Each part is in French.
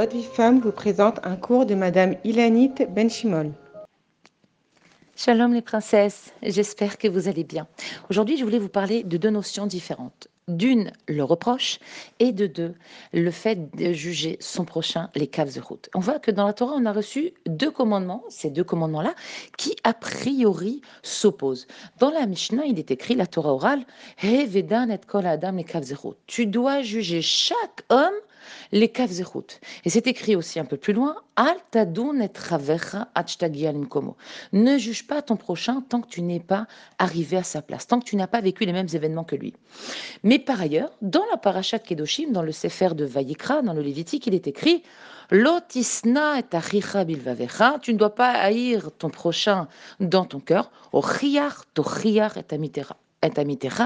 Votre vie femme vous présente un cours de Madame Ilanit Benchimol. Shalom les princesses, j'espère que vous allez bien. Aujourd'hui, je voulais vous parler de deux notions différentes. D'une, le reproche, et de deux, le fait de juger son prochain, les caves de route. On voit que dans la Torah, on a reçu deux commandements, ces deux commandements-là, qui a priori s'opposent. Dans la Mishnah, il est écrit, la Torah orale, He vedan et kol adam les caves Tu dois juger chaque homme les caves Et c'est écrit aussi un peu plus loin, Al Ne juge pas ton prochain tant que tu n'es pas arrivé à sa place, tant que tu n'as pas vécu les mêmes événements que lui. Mais par ailleurs, dans la parashat Kedoshim, dans le Sefer de Vayikra, dans le Lévitique, il est écrit Lotisna et tu ne dois pas haïr ton prochain dans ton cœur. O to et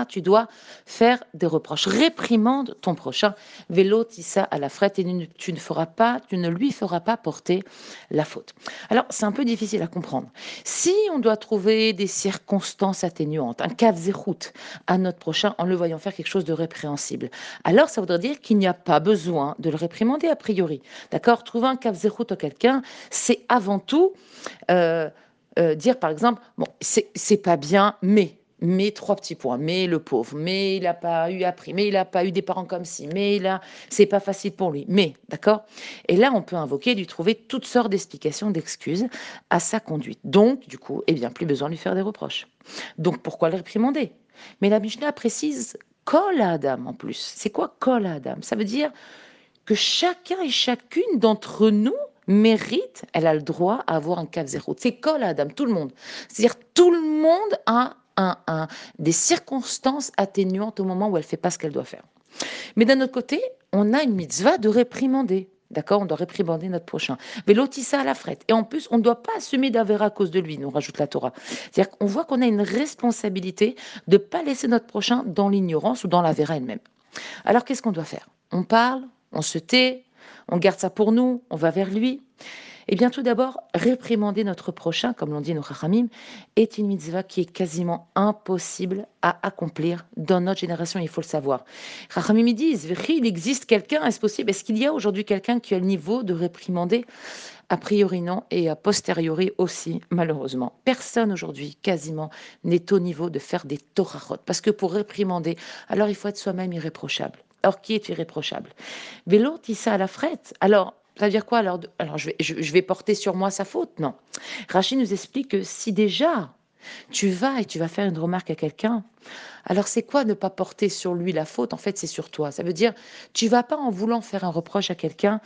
tu dois faire des reproches. Réprimande ton prochain. Vélo tissa à la frette et tu ne feras pas, tu ne lui feras pas porter la faute. Alors, c'est un peu difficile à comprendre. Si on doit trouver des circonstances atténuantes, un cas route à notre prochain en le voyant faire quelque chose de répréhensible, alors ça voudrait dire qu'il n'y a pas besoin de le réprimander a priori. D'accord? Trouver un cas route à quelqu'un, c'est avant tout euh, euh, dire par exemple, bon, c'est pas bien, mais mais trois petits points, mais le pauvre, mais il n'a pas eu appris, mais il n'a pas eu des parents comme ci, mais a, c'est pas facile pour lui, mais, d'accord? Et là, on peut invoquer, lui trouver toutes sortes d'explications, d'excuses à sa conduite. Donc, du coup, eh bien, plus besoin de lui faire des reproches. Donc, pourquoi le réprimander? Mais la Mishnah précise Kol Adam en plus. C'est quoi Kol Adam? Ça veut dire que chacun et chacune d'entre nous mérite, elle a le droit à avoir un cap zéro. C'est Kol Adam, tout le monde. C'est-à-dire tout le monde a un, des circonstances atténuantes au moment où elle fait pas ce qu'elle doit faire. Mais d'un autre côté, on a une mitzvah de réprimander. D'accord? On doit réprimander notre prochain. Mais l'otissa à la frette. Et en plus, on ne doit pas assumer d'avéra à cause de lui, nous rajoute la Torah. C'est-à-dire qu'on voit qu'on a une responsabilité de ne pas laisser notre prochain dans l'ignorance ou dans l'avéra elle-même. Alors, qu'est-ce qu'on doit faire? On parle, on se tait, on garde ça pour nous, on va vers lui. Eh bien, tout d'abord, réprimander notre prochain, comme l'ont dit nos chachamim, est une mitzvah qui est quasiment impossible à accomplir dans notre génération, il faut le savoir. Chachamim disent, il existe quelqu'un, est-ce possible? Est-ce qu'il y a aujourd'hui quelqu'un qui a le niveau de réprimander? A priori non, et a posteriori aussi, malheureusement. Personne aujourd'hui, quasiment, n'est au niveau de faire des torahot. Parce que pour réprimander, alors il faut être soi-même irréprochable. Or, qui est irréprochable? Vélo, ça à la frette. Alors, ça veut dire quoi alors Alors, je vais, porter sur moi sa faute? Non. Rachid nous explique que si déjà tu vas et tu vas faire une remarque à quelqu'un, alors c'est quoi ne pas porter sur lui la faute? En fait, c'est sur toi. Ça veut dire, tu vas pas en voulant faire un reproche à quelqu'un,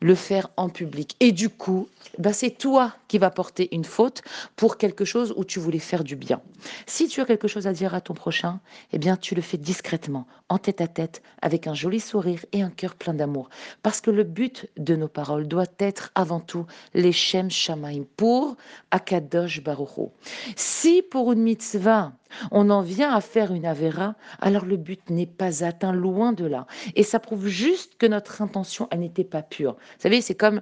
le faire en public. Et du coup, bah, c'est toi qui vas porter une faute pour quelque chose où tu voulais faire du bien. Si tu as quelque chose à dire à ton prochain, eh bien, tu le fais discrètement, en tête à tête, avec un joli sourire et un cœur plein d'amour. Parce que le but de nos paroles doit être avant tout les Shem Shamaim pour Akadosh Baruch Si pour une mitzvah, on en vient à faire une avéra, alors le but n'est pas atteint, loin de là. Et ça prouve juste que notre intention, n'était pas pure. Vous savez, c'est comme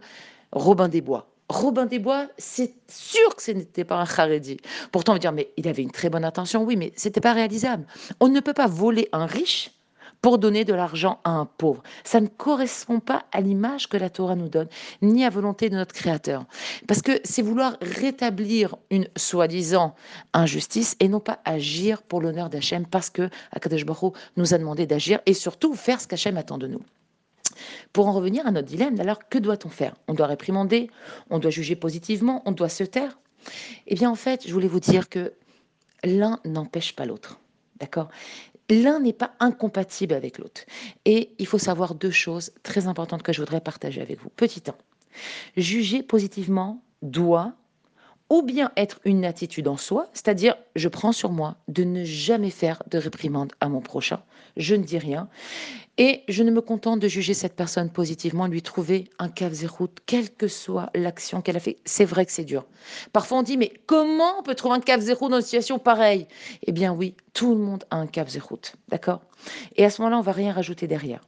Robin des Bois. Robin des Bois, c'est sûr que ce n'était pas un Haredi. Pourtant, on va dire, mais il avait une très bonne intention, oui, mais ce n'était pas réalisable. On ne peut pas voler un riche pour donner de l'argent à un pauvre. Ça ne correspond pas à l'image que la Torah nous donne, ni à volonté de notre Créateur. Parce que c'est vouloir rétablir une soi-disant injustice et non pas agir pour l'honneur d'Hachem, parce que Akadosh Baruch nous a demandé d'agir et surtout faire ce qu'Hachem attend de nous. Pour en revenir à notre dilemme, alors que doit-on faire? On doit réprimander, on doit juger positivement, on doit se taire? Eh bien, en fait, je voulais vous dire que l'un n'empêche pas l'autre. D'accord? L'un n'est pas incompatible avec l'autre. Et il faut savoir deux choses très importantes que je voudrais partager avec vous. Petit 1. Juger positivement doit ou bien être une attitude en soi, c'est-à-dire je prends sur moi de ne jamais faire de réprimande à mon prochain, je ne dis rien, et je ne me contente de juger cette personne positivement, lui trouver un cave zéro, quelle que soit l'action qu'elle a fait. C'est vrai que c'est dur. Parfois on dit, mais comment on peut trouver un cave zéro dans une situation pareille? Eh bien oui, tout le monde a un cave zéro, d'accord? Et à ce moment-là, on va rien rajouter derrière.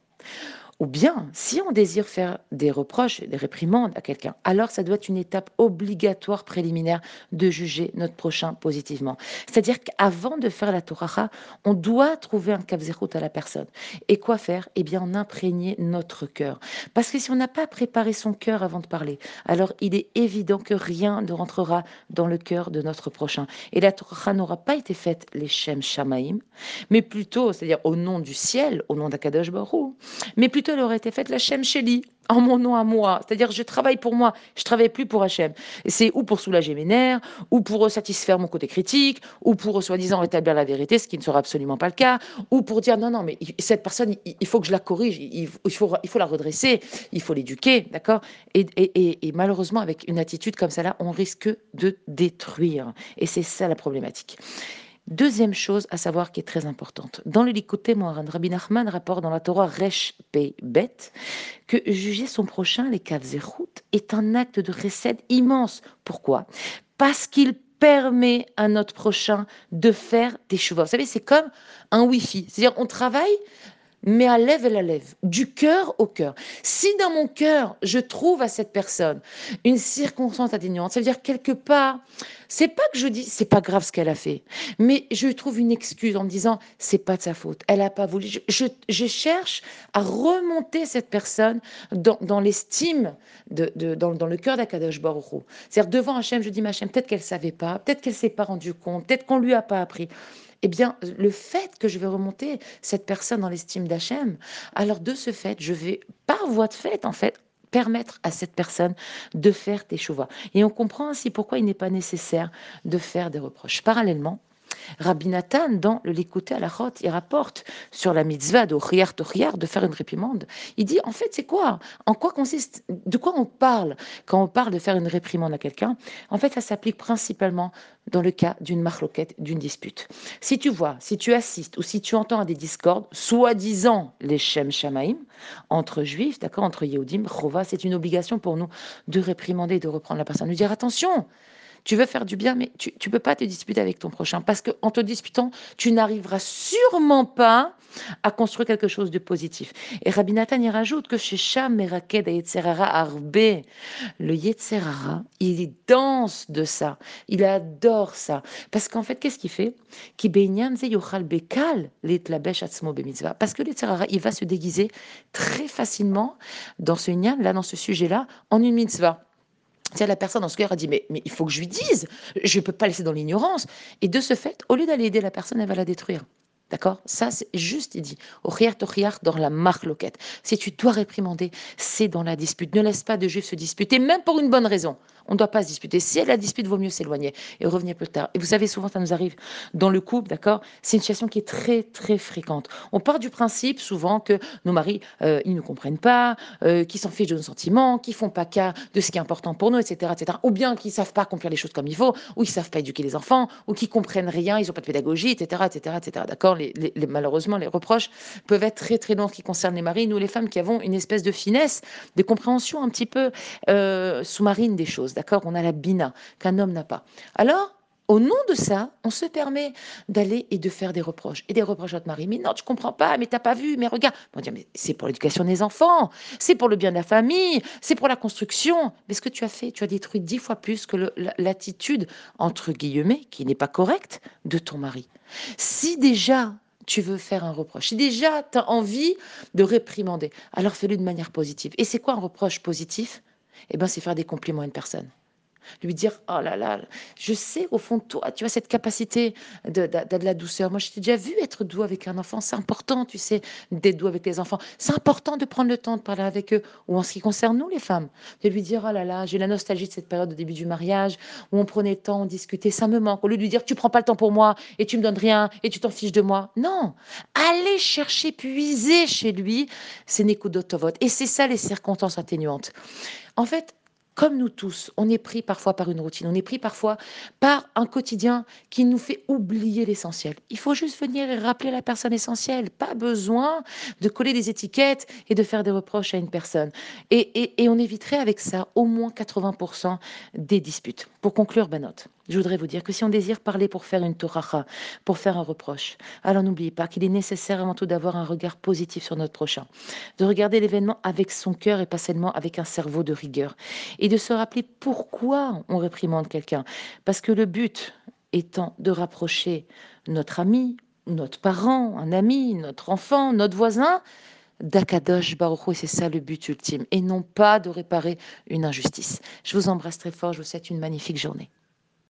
Ou bien, si on désire faire des reproches, des réprimandes à quelqu'un, alors ça doit être une étape obligatoire préliminaire de juger notre prochain positivement. C'est-à-dire qu'avant de faire la Torah, on doit trouver un kavzerut à la personne. Et quoi faire? Eh bien, en imprégner notre cœur. Parce que si on n'a pas préparé son cœur avant de parler, alors il est évident que rien ne rentrera dans le cœur de notre prochain. Et la Torah n'aura pas été faite les Shem Shamaim, mais plutôt, c'est-à-dire au nom du ciel, au nom d'Akadosh Baruch mais plutôt elle aurait été faite la Shem Sheli, en mon nom à moi. C'est-à-dire, je travaille pour moi, je travaille plus pour Hachem. C'est ou pour soulager mes nerfs, ou pour satisfaire mon côté critique, ou pour soi-disant rétablir la vérité, ce qui ne sera absolument pas le cas, ou pour dire non, non, mais cette personne, il faut que je la corrige, il faut, il faut la redresser, il faut l'éduquer, d'accord? Et, et, malheureusement, avec une attitude comme ça là, on risque de détruire. Et c'est ça la problématique. Deuxième chose à savoir qui est très importante. Dans le Likoté Moharan, Rabbi Nachman rapporte dans la Torah Resh Pei Bet que juger son prochain, les Kavzerut, est un acte de recette immense. Pourquoi? Parce qu'il permet à notre prochain de faire des chevaux. Vous savez, c'est comme un Wi-Fi. C'est-à-dire, on travaille mais à lève et la lève, du cœur au cœur. Si dans mon cœur, je trouve à cette personne une circonstance atténuante, ça veut dire quelque part, c'est pas que je dis c'est pas grave ce qu'elle a fait, mais je trouve une excuse en me disant c'est pas de sa faute, elle a pas voulu. Je, cherche à remonter cette personne dans, l'estime, de, dans, le cœur d'Akadosh Baruch C'est-à-dire devant Hachem, je dis ma peut-être qu'elle savait pas, peut-être qu'elle s'est pas rendue compte, peut-être qu'on lui a pas appris eh bien, le fait que je vais remonter cette personne dans l'estime d'Hachem, alors de ce fait, je vais, par voie de fait, en fait, permettre à cette personne de faire tes choix. Et on comprend ainsi pourquoi il n'est pas nécessaire de faire des reproches. Parallèlement, Rabbi Nathan, dans le L'écouter à la rote, il rapporte sur la mitzvah de Riyar de faire une réprimande. Il dit, en fait, c'est quoi? En quoi consiste De quoi on parle quand on parle de faire une réprimande à quelqu'un? En fait, ça s'applique principalement dans le cas d'une marloquette, d'une dispute. Si tu vois, si tu assistes ou si tu entends à des discordes, soi-disant les Shem Shamaim, entre juifs, d'accord, entre Yehudim, Chova, c'est une obligation pour nous de réprimander, de reprendre la personne, de dire attention, tu veux faire du bien, mais tu ne peux pas te disputer avec ton prochain parce qu'en te disputant, tu n'arriveras sûrement pas à construire quelque chose de positif. Et Rabbi Nathan y rajoute que chez Sham, Meraked Arbe, le Yetzerara, il danse de ça, il adore ça. Parce qu'en fait, qu'est-ce qu'il fait? Parce que le il va se déguiser très facilement dans ce là, dans ce sujet-là, en une mitzvah. C'est la personne dans ce cœur a dit mais, mais il faut que je lui dise, je ne peux pas laisser dans l'ignorance. Et de ce fait, au lieu d'aller aider la personne, elle va la détruire. D'accord? Ça, c'est juste, il dit. dans la marque loquette. Si tu dois réprimander, c'est dans la dispute. Ne laisse pas de juifs se disputer, même pour une bonne raison. On ne doit pas se disputer. Si elle la dispute, vaut mieux s'éloigner et revenir plus tard. Et vous savez, souvent, ça nous arrive dans le couple, d'accord? C'est une situation qui est très, très fréquente. On part du principe, souvent, que nos maris, euh, ils ne comprennent pas, euh, qu'ils s'en fichent de nos sentiments, qu'ils font pas cas de ce qui est important pour nous, etc. etc. Ou bien qu'ils savent pas accomplir les choses comme il faut, ou ils savent pas éduquer les enfants, ou qu'ils comprennent rien, ils n'ont pas de pédagogie, etc. etc., etc. D'accord? Malheureusement, les reproches peuvent être très, très longs qui concernent les maris. Nous, les femmes qui avons une espèce de finesse, de compréhension un petit peu euh, sous-marine des choses d'accord On a la bina qu'un homme n'a pas. Alors, au nom de ça, on se permet d'aller et de faire des reproches. Et des reproches à notre mari. Mais non, tu comprends pas, mais t'as pas vu, mais regarde. On dit, mais c'est pour l'éducation des enfants, c'est pour le bien de la famille, c'est pour la construction. Mais ce que tu as fait, tu as détruit dix fois plus que l'attitude, entre guillemets, qui n'est pas correcte, de ton mari. Si déjà tu veux faire un reproche, si déjà tu as envie de réprimander, alors fais-le de manière positive. Et c'est quoi un reproche positif? Eh ben, c'est faire des compliments à une personne. Lui dire, oh là là, je sais au fond de toi, tu as cette capacité de, de, la douceur. Moi, je t'ai déjà vu être doux avec un enfant. C'est important, tu sais, d'être doux avec tes enfants. C'est important de prendre le temps de parler avec eux. Ou en ce qui concerne nous, les femmes, de lui dire, oh là là, j'ai la nostalgie de cette période au début du mariage où on prenait le temps, on discutait, ça me manque. Au lieu de lui dire, tu prends pas le temps pour moi et tu me donnes rien et tu t'en fiches de moi. Non, allez chercher, puiser chez lui ses vote. Et c'est ça les circonstances atténuantes. En fait, comme nous tous, on est pris parfois par une routine, on est pris parfois par un quotidien qui nous fait oublier l'essentiel. Il faut juste venir et rappeler la personne essentielle. Pas besoin de coller des étiquettes et de faire des reproches à une personne. Et, on éviterait avec ça au moins 80% des disputes. Pour conclure, Banote, Je voudrais vous dire que si on désire parler pour faire une toracha, pour faire un reproche, alors n'oubliez pas qu'il est nécessaire avant tout d'avoir un regard positif sur notre prochain, de regarder l'événement avec son cœur et pas seulement avec un cerveau de rigueur, et de se rappeler pourquoi on réprimande quelqu'un. Parce que le but étant de rapprocher notre ami, notre parent, un ami, notre enfant, notre voisin, d'Akadosh Baruch et c'est ça le but ultime, et non pas de réparer une injustice. Je vous embrasse très fort, je vous souhaite une magnifique journée.